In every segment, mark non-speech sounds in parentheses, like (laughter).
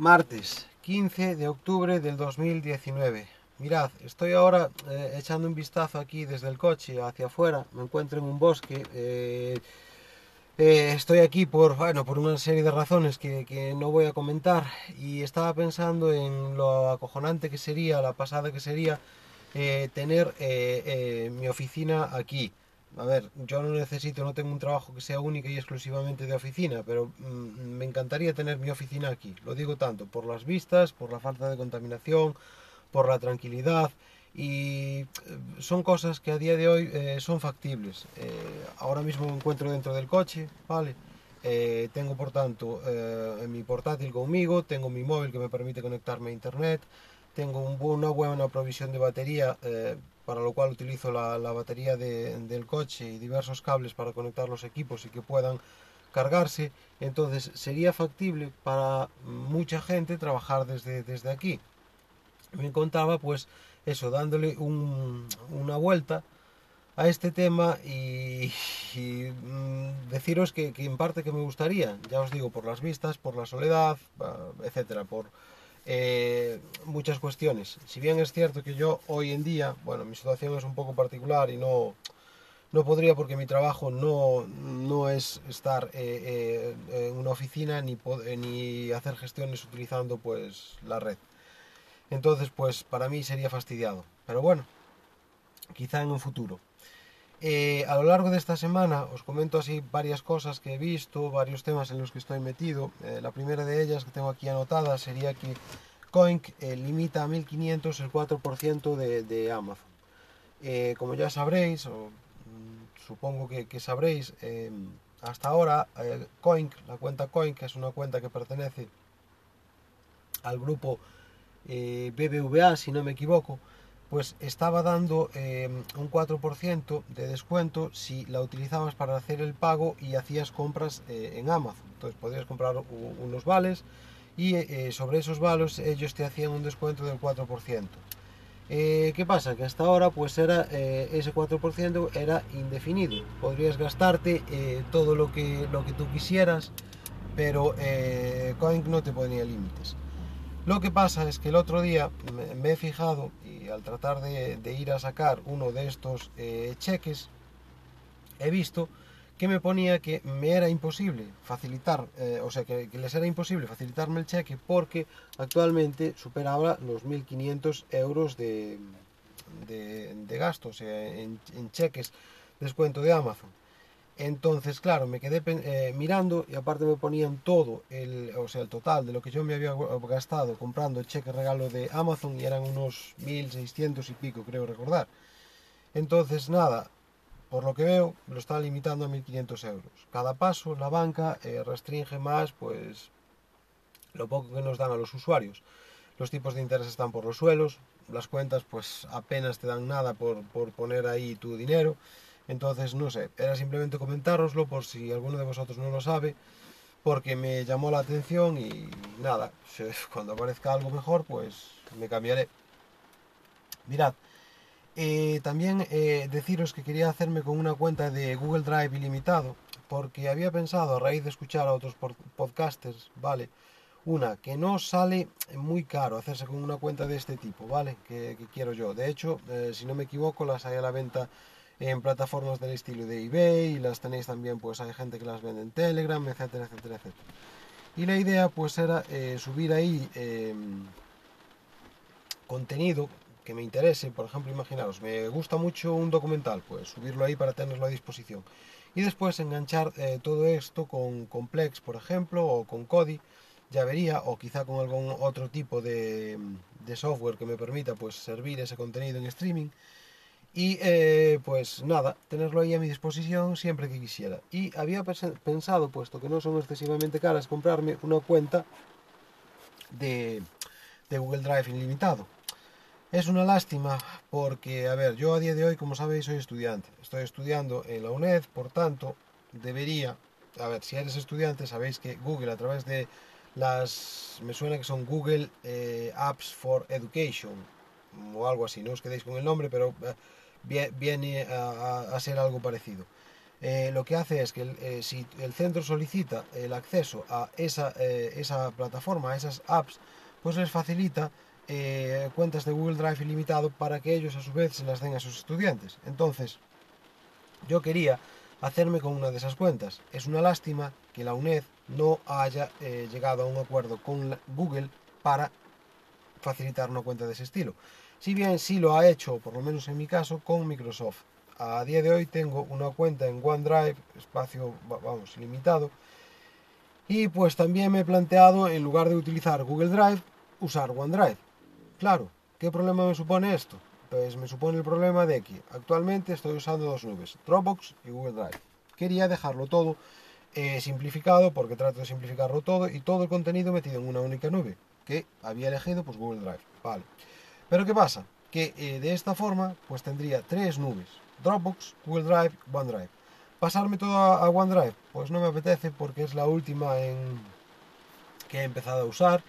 martes 15 de octubre del 2019. Mirad, estoy ahora eh, echando un vistazo aquí desde el coche hacia afuera. Me encuentro en un bosque. eh, eh, estoy aquí por, bueno, por una serie de razones que, no voy a comentar y estaba pensando en lo acojonante que sería, la pasada que sería tener mi oficina aquí. A ver, yo no necesito, no tengo un trabajo que sea único y exclusivamente de oficina, pero mm, me encantaría tener mi oficina aquí. Lo digo tanto por las vistas, por la falta de contaminación, por la tranquilidad y eh, son cosas que a día de hoy eh, son factibles. Eh, ahora mismo me encuentro dentro del coche, ¿vale? Tengo por tanto mi portátil conmigo, tengo mi móvil que me permite conectarme a internet, tengo una buena provisión de batería, para lo cual utilizo la, la batería de- del coche y diversos cables para conectar los equipos y que puedan cargarse. Entonces sería factible para mucha gente trabajar desde, desde aquí. Me encontraba pues eso, dándole un- una vuelta a este tema y, y, mm, deciros que, que en parte que me gustaría, ya os digo, por las vistas, por la soledad, ah, etcétera, por eh, muchas cuestiones. Si bien es cierto que yo hoy en día, bueno, mi situación es un poco particular y no, no podría porque mi trabajo no, no es estar eh, eh, en una oficina ni, ni hacer gestiones utilizando pues la red. Entonces, pues para mí sería fastidiado. Pero bueno, quizá en un futuro. Eh, a lo largo de esta semana os comento así varias cosas que he visto, varios temas en los que estoy metido. Eh, la primera de ellas que tengo aquí anotada sería que Coinc eh, limita a 1500 el 4% de, Amazon. Eh, como ya sabréis, o mm, supongo que, sabréis, eh, hasta ahora Coinc, la cuenta Coinc, que es una cuenta que pertenece al grupo BBVA, si no me equivoco, pues estaba dando eh, un 4% de descuento si la utilizabas para hacer el pago y hacías compras eh, en Amazon. Entonces podías comprar unos vales y eh, sobre esos vales ellos te hacían un descuento del 4%. Eh, ¿Qué pasa? Que hasta ahora pues era ese 4% era indefinido. Podrías gastarte todo lo que, lo que tú quisieras, pero Coin no te ponía límites. Lo que pasa es que el otro día me, he fijado y al tratar de, ir a sacar uno de estos eh, cheques, he visto que me ponía que me era imposible facilitar, eh, o sea, que, les era imposible facilitarme el cheque porque actualmente superaba los 1.500 euros de, de, de gasto, o sea, en, en cheques descuento de Amazon. Entonces, claro, me quedé eh, mirando y aparte me ponían todo, el, o sea, el total de lo que yo me había gastado comprando cheque regalo de Amazon y eran unos 1.600 y pico, creo recordar. Entonces, nada, por lo que veo, lo están limitando a 1.500 euros. Cada paso, la banca eh, restringe más, pues, lo poco que nos dan a los usuarios. Los tipos de interés están por los suelos, las cuentas, pues, apenas te dan nada por, por poner ahí tu dinero. Entonces, no sé, era simplemente comentároslo por si alguno de vosotros no lo sabe, porque me llamó la atención y nada, (laughs) cuando aparezca algo mejor, pues me cambiaré. Mirad, eh, también eh, deciros que quería hacerme con una cuenta de Google Drive ilimitado, porque había pensado, a raíz de escuchar a otros podcasters, ¿vale? Una, que no sale muy caro hacerse con una cuenta de este tipo, ¿vale? Que, que quiero yo. De hecho, eh, si no me equivoco, las hay a la venta en plataformas del estilo de eBay y las tenéis también, pues hay gente que las vende en Telegram, etcétera, etcétera, etcétera. Y la idea, pues, era eh, subir ahí eh, contenido que me interese. Por ejemplo, imaginaros, me gusta mucho un documental, pues subirlo ahí para tenerlo a disposición. Y después enganchar eh, todo esto con Complex, por ejemplo, o con Kodi, ya vería, o quizá con algún otro tipo de, de software que me permita pues servir ese contenido en streaming. Y eh, pues nada, tenerlo ahí a mi disposición siempre que quisiera. Y había pens- pensado, puesto que no son excesivamente caras, comprarme una cuenta de, de Google Drive ilimitado. Es una lástima porque, a ver, yo a día de hoy, como sabéis, soy estudiante. Estoy estudiando en la UNED, por tanto, debería, a ver, si eres estudiante, sabéis que Google a través de las, me suena que son Google eh, Apps for Education o algo así, no os quedéis con el nombre, pero eh, viene a, a- ser algo parecido. eh, lo que hace es que eh, si el centro solicita el acceso a esa, eh, esa, plataforma, a esas apps, pues les facilita cuentas de Google Drive ilimitado para que ellos a su vez se las den a sus estudiantes. Entonces, yo quería hacerme con una de esas cuentas. Es una lástima que la UNED no haya llegado a un acuerdo con Google para facilitar una cuenta de ese estilo. Si bien sí lo ha hecho, por lo menos en mi caso, con Microsoft a día de hoy tengo una cuenta en OneDrive, espacio, vamos, limitado. Y pues también me he planteado, en lugar de utilizar Google Drive, usar OneDrive. Claro, ¿qué problema me supone esto? Pues me supone el problema de que actualmente estoy usando dos nubes, Dropbox y Google Drive. Quería dejarlo todo eh, simplificado porque trato de simplificarlo todo y todo el contenido metido en una única nube que había elegido pues Google Drive. Vale. Pero ¿qué pasa? Que eh, de esta forma pues tendría tres nubes. Dropbox, Google Drive, OneDrive. ¿Pasarme todo a, OneDrive? Pues no me apetece porque es la última en que he empezado a usar.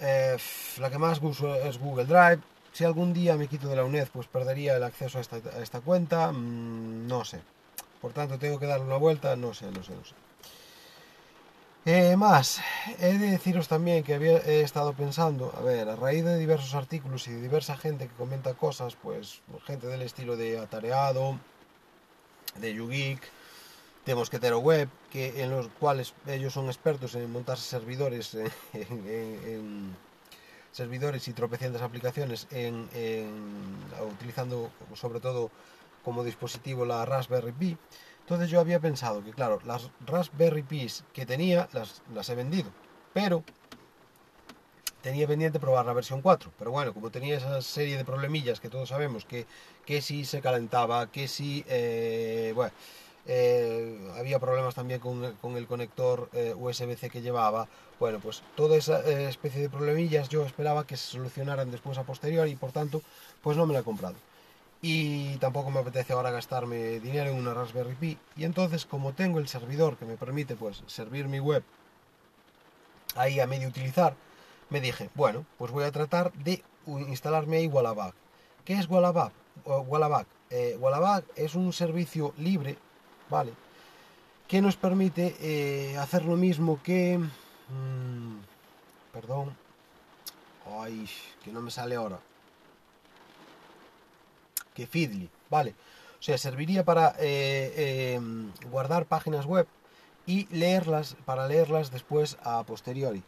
Eh, la que más uso es Google Drive. Si algún día me quito de la UNED, pues perdería el acceso a esta, cuenta. Mm, no sé. Por tanto, tengo que darle una vuelta. No sé, no sé, no sé. Eh, más, he de deciros también que había, he estado pensando, a ver, a raíz de diversos artículos y de diversa gente que comenta cosas, pues gente del estilo de Atareado, de YouGeek, de Mosquetero Web, que, en los cuales ellos son expertos en montar servidores, en, servidores y tropecientas aplicaciones, en, utilizando sobre todo como dispositivo la Raspberry Pi. Entonces yo había pensado que, claro, las Raspberry Pis que tenía las, he vendido, pero tenía pendiente probar la versión 4. Pero bueno, como tenía esa serie de problemillas que todos sabemos, que, que si se calentaba, que si, eh, bueno, eh, había problemas también con, con el conector eh, USB-C que llevaba. Bueno, pues toda esa especie de problemillas yo esperaba que se solucionaran después a posteriori y por tanto, pues no me la he comprado y tampoco me apetece ahora gastarme dinero en una Raspberry Pi. Y entonces como tengo el servidor que me permite pues servir mi web ahí a medio utilizar me dije bueno pues voy a tratar de instalarme ahí Wallabag ¿qué es Wallabag? Wallabag, eh, es un servicio libre vale que nos permite eh, hacer lo mismo que mm, perdón. Ay que no me sale ahora que Feedly, ¿vale? O sea, serviría para eh, em, guardar páginas web y leerlas, para leerlas después a posteriori.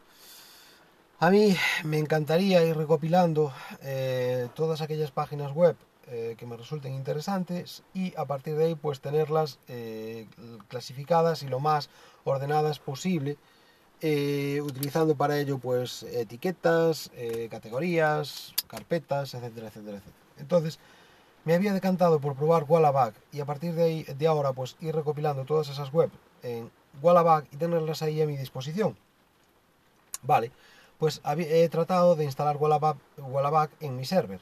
A mí me encantaría ir recopilando eh, todas aquellas páginas web eh, que me resulten interesantes y a partir de ahí pues tenerlas clasificadas y lo más ordenadas posible utilizando para ello pues etiquetas, categorías, carpetas, etcétera, etcétera, etcétera. Entonces, me había decantado por probar Wallabag y a partir de, ahí, de ahora pues ir recopilando todas esas webs en Wallabag y tenerlas ahí a mi disposición. Vale, pues he tratado de instalar Wallabag, en mi server,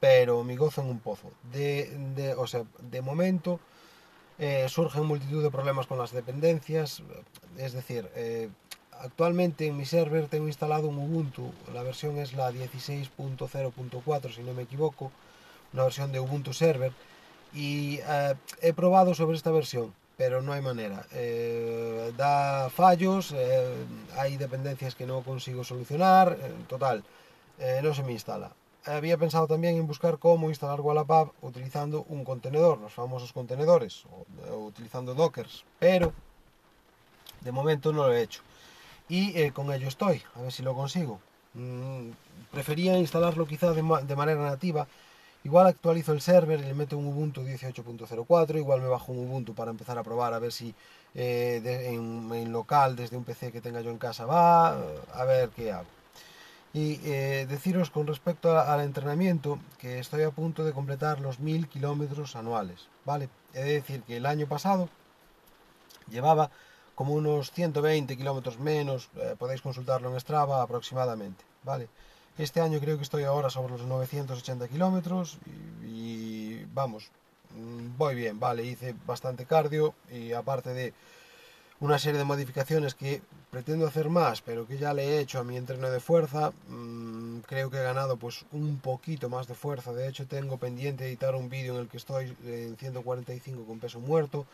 pero mi gozo en un pozo. De, o sea, de momento eh, surgen multitud de problemas con las dependencias, es decir, eh, actualmente en mi server tengo instalado un Ubuntu, la versión es la 16.0.4 si no me equivoco, una versión de Ubuntu Server y eh, he probado sobre esta versión pero no hay manera. Eh, da fallos eh, hay dependencias que no consigo solucionar total no se me instala. Había pensado también en buscar cómo instalar Wallapop utilizando un contenedor los famosos contenedores utilizando dockers pero de momento no lo he hecho. Y con ello estoy a ver si lo consigo. Mm, prefería instalarlo quizá de manera nativa Igual actualizo el server y le meto un Ubuntu 18.04, igual me bajo un Ubuntu para empezar a probar a ver si eh, en, local desde un PC que tenga yo en casa va, a ver qué hago. Y eh, deciros con respecto al entrenamiento que estoy a punto de completar los 1000 kilómetros anuales, ¿vale? He de decir que el año pasado llevaba como unos 120 kilómetros menos, eh, podéis consultarlo en Strava aproximadamente, ¿vale? Este año creo que estoy ahora sobre los 980 kilómetros y, vamos, mm, voy bien, vale, hice bastante cardio y aparte de una serie de modificaciones que pretendo hacer más, pero que ya le he hecho a mi entreno de fuerza, mm, creo que he ganado pues un poquito más de fuerza. De hecho, tengo pendiente editar un vídeo en el que estoy en 145 con peso muerto,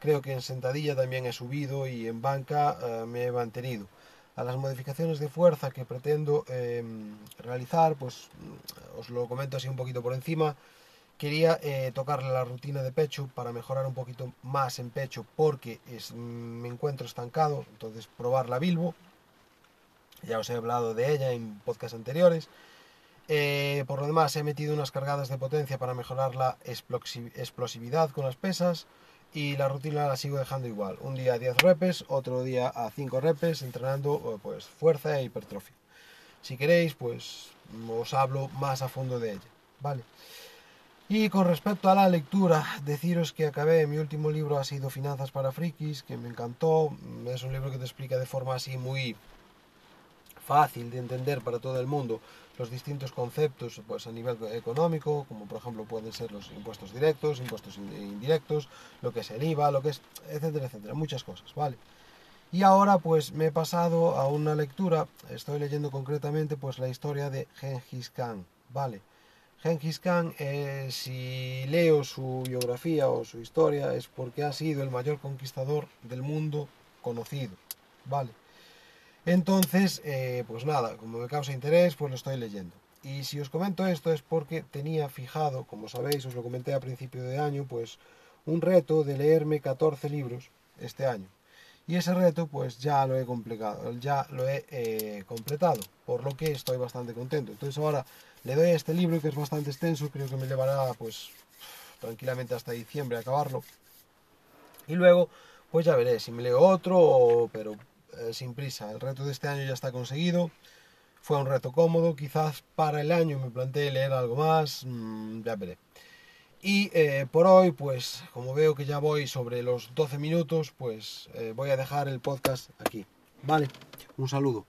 Creo que en sentadilla también he subido y en banca eh, me he mantenido. A las modificaciones de fuerza que pretendo em, realizar, pues os lo comento así un poquito por encima. Quería eh, tocarle la rutina de pecho para mejorar un poquito más en pecho porque es, me encuentro estancado, entonces probar la Bilbo. Ya os he hablado de ella en podcasts anteriores. Eh, por lo demás, he metido unas cargadas de potencia para mejorar la explosividad con las pesas y la rutina la sigo dejando igual. Un día a 10 repes, otro día a 5 repes, entrenando eh, pues fuerza e hipertrofia. Si queréis, pues os hablo más a fondo de ella, ¿vale? Y con respecto a la lectura, deciros que acabé, mi último libro ha sido Finanzas para Frikis, que me encantó. Es un libro que te explica de forma así muy fácil de entender para todo el mundo los distintos conceptos pues, a nivel económico, como por ejemplo pueden ser los impuestos directos, impuestos indirectos, lo que es el IVA, lo que es, etcétera, etcétera, muchas cosas, ¿vale? Y ahora pues me he pasado a una lectura, estoy leyendo concretamente pues la historia de Genghis Khan, ¿vale? Genghis Khan, eh, si leo su biografía o su historia, es porque ha sido el mayor conquistador del mundo conocido, ¿vale? Entonces, eh, pues nada, como me causa interés, pues lo estoy leyendo. Y si os comento esto es porque tenía fijado, como sabéis, os lo comenté a principio de año, pues un reto de leerme 14 libros este año. Y ese reto pues ya lo he complicado, ya lo he eh, completado, por lo que estoy bastante contento. Entonces ahora le doy a este libro que es bastante extenso, creo que me llevará pues tranquilamente hasta diciembre a acabarlo. Y luego pues ya veré si me leo otro, pero eh, sin prisa. El reto de este año ya está conseguido. Fue un reto cómodo. Quizás para el año me planteé leer algo más. Mm, ya veré. Y eh, por hoy, pues como veo que ya voy sobre los 12 minutos, pues eh, voy a dejar el podcast aquí. Vale, un saludo.